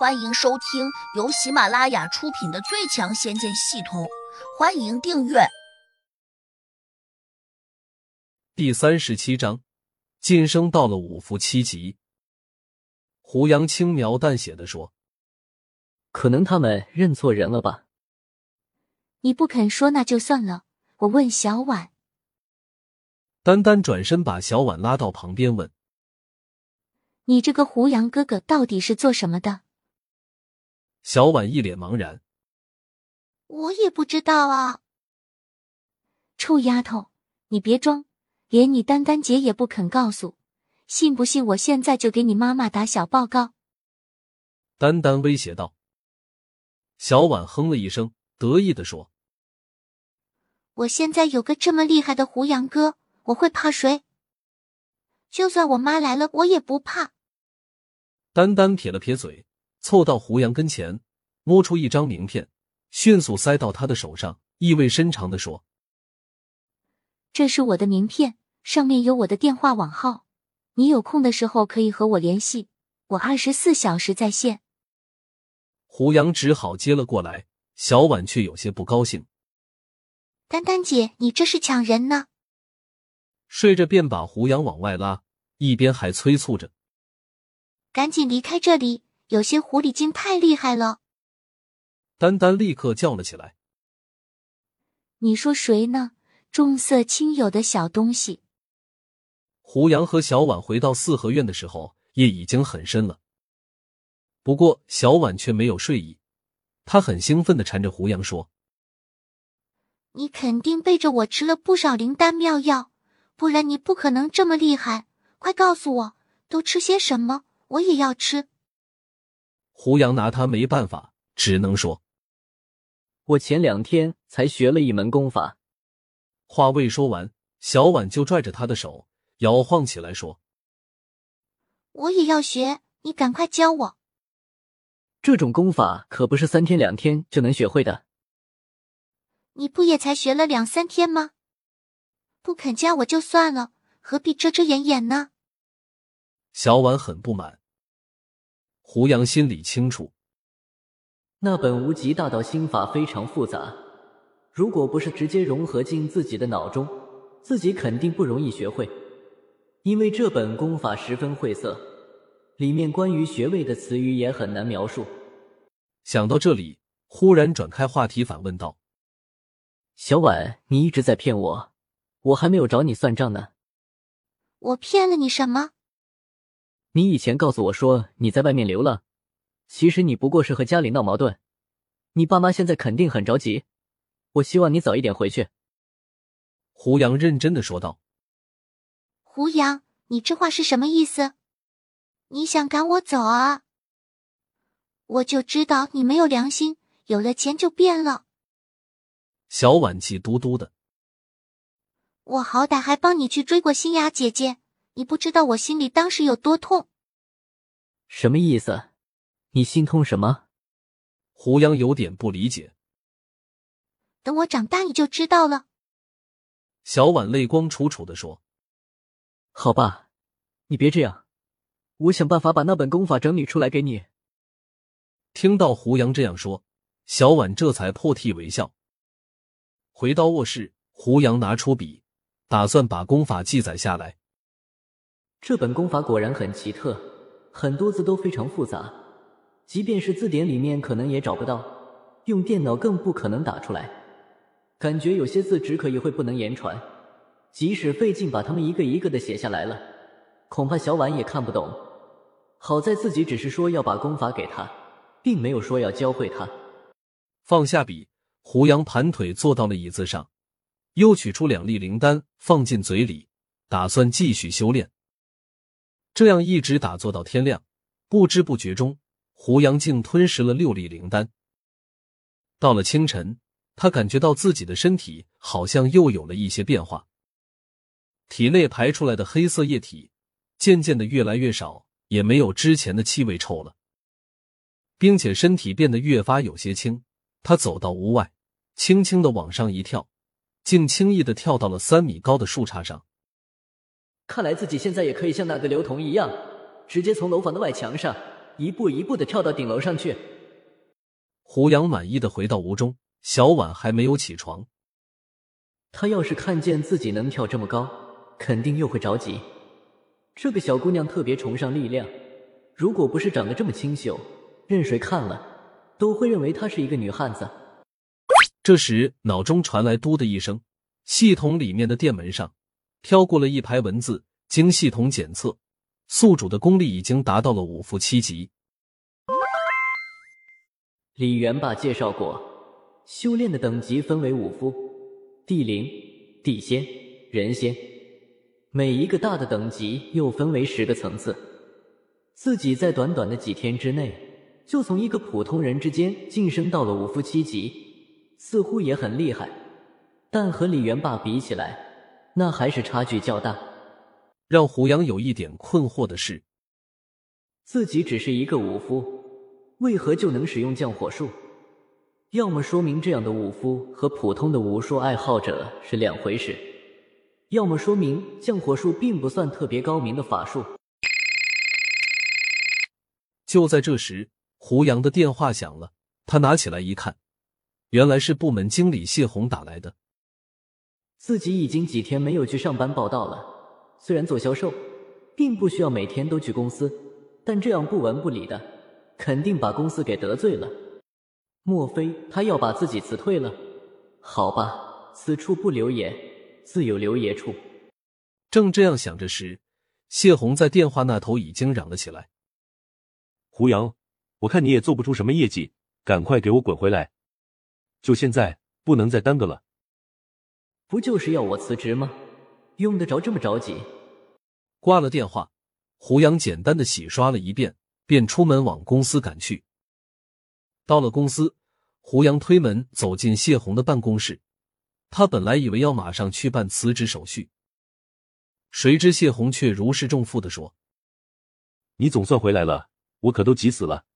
欢迎收听由喜马拉雅出品的《最强仙剑系统》，欢迎订阅。第三十七章，晋升到了五福七级。胡杨轻描淡写的说：“可能他们认错人了吧？”你不肯说，那就算了。我问小婉。丹丹转身把小婉拉到旁边问：“你这个胡杨哥哥到底是做什么的？”小婉一脸茫然，我也不知道啊。臭丫头，你别装，连你丹丹姐也不肯告诉，信不信我现在就给你妈妈打小报告？丹丹威胁道。小婉哼了一声，得意的说：“我现在有个这么厉害的胡杨哥，我会怕谁？就算我妈来了，我也不怕。”丹丹撇了撇嘴。凑到胡杨跟前，摸出一张名片，迅速塞到他的手上，意味深长的说：“这是我的名片，上面有我的电话网号，你有空的时候可以和我联系，我二十四小时在线。”胡杨只好接了过来，小婉却有些不高兴：“丹丹姐，你这是抢人呢！”睡着便把胡杨往外拉，一边还催促着：“赶紧离开这里！”有些狐狸精太厉害了，丹丹立刻叫了起来。你说谁呢？重色轻友的小东西。胡杨和小婉回到四合院的时候，夜已经很深了。不过小婉却没有睡意，她很兴奋的缠着胡杨说：“你肯定背着我吃了不少灵丹妙药，不然你不可能这么厉害。快告诉我，都吃些什么？我也要吃。”胡杨拿他没办法，只能说：“我前两天才学了一门功法。”话未说完，小婉就拽着他的手摇晃起来，说：“我也要学，你赶快教我。这种功法可不是三天两天就能学会的。你不也才学了两三天吗？不肯教我就算了，何必遮遮掩掩呢？”小婉很不满。胡杨心里清楚，那本无极大道心法非常复杂，如果不是直接融合进自己的脑中，自己肯定不容易学会。因为这本功法十分晦涩，里面关于穴位的词语也很难描述。想到这里，忽然转开话题反问道：“小婉，你一直在骗我，我还没有找你算账呢。我骗了你什么？”你以前告诉我说你在外面流浪，其实你不过是和家里闹矛盾。你爸妈现在肯定很着急，我希望你早一点回去。”胡杨认真的说道。“胡杨，你这话是什么意思？你想赶我走啊？我就知道你没有良心，有了钱就变了。”小婉气嘟嘟的。“我好歹还帮你去追过新雅姐姐。”你不知道我心里当时有多痛，什么意思？你心痛什么？胡杨有点不理解。等我长大你就知道了。小婉泪光楚楚的说：“好吧，你别这样，我想办法把那本功法整理出来给你。”听到胡杨这样说，小婉这才破涕为笑。回到卧室，胡杨拿出笔，打算把功法记载下来。这本功法果然很奇特，很多字都非常复杂，即便是字典里面可能也找不到，用电脑更不可能打出来。感觉有些字只可意会不能言传，即使费劲把它们一个一个的写下来了，恐怕小婉也看不懂。好在自己只是说要把功法给他，并没有说要教会他。放下笔，胡杨盘腿坐到了椅子上，又取出两粒灵丹放进嘴里，打算继续修炼。这样一直打坐到天亮，不知不觉中，胡杨竟吞食了六粒灵丹。到了清晨，他感觉到自己的身体好像又有了一些变化，体内排出来的黑色液体渐渐的越来越少，也没有之前的气味臭了，并且身体变得越发有些轻。他走到屋外，轻轻的往上一跳，竟轻易的跳到了三米高的树杈上。看来自己现在也可以像那个刘同一样，直接从楼房的外墙上一步一步的跳到顶楼上去。胡杨满意的回到屋中，小婉还没有起床。她要是看见自己能跳这么高，肯定又会着急。这个小姑娘特别崇尚力量，如果不是长得这么清秀，任谁看了都会认为她是一个女汉子。这时，脑中传来“嘟”的一声，系统里面的电门上飘过了一排文字。经系统检测，宿主的功力已经达到了五副七级。李元霸介绍过，修炼的等级分为五夫：地灵、地仙、人仙。每一个大的等级又分为十个层次。自己在短短的几天之内，就从一个普通人之间晋升到了五副七级，似乎也很厉害。但和李元霸比起来，那还是差距较大。让胡杨有一点困惑的是，自己只是一个武夫，为何就能使用降火术？要么说明这样的武夫和普通的武术爱好者是两回事，要么说明降火术并不算特别高明的法术。就在这时，胡杨的电话响了，他拿起来一看，原来是部门经理谢红打来的。自己已经几天没有去上班报道了。虽然做销售，并不需要每天都去公司，但这样不闻不理的，肯定把公司给得罪了。莫非他要把自己辞退了？好吧，此处不留爷，自有留爷处。正这样想着时，谢红在电话那头已经嚷了起来：“胡杨，我看你也做不出什么业绩，赶快给我滚回来！就现在，不能再耽搁了。不就是要我辞职吗？”用得着这么着急？挂了电话，胡杨简单的洗刷了一遍，便出门往公司赶去。到了公司，胡杨推门走进谢红的办公室。他本来以为要马上去办辞职手续，谁知谢红却如释重负的说：“你总算回来了，我可都急死了。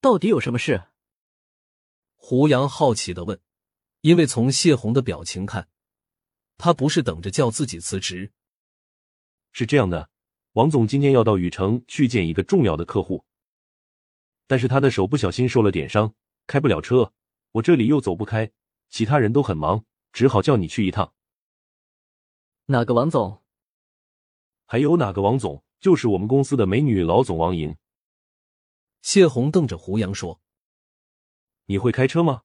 到底有什么事？”胡杨好奇的问，因为从谢红的表情看。他不是等着叫自己辞职，是这样的，王总今天要到禹城去见一个重要的客户，但是他的手不小心受了点伤，开不了车，我这里又走不开，其他人都很忙，只好叫你去一趟。哪个王总？还有哪个王总？就是我们公司的美女老总王莹。谢红瞪着胡杨说：“你会开车吗？”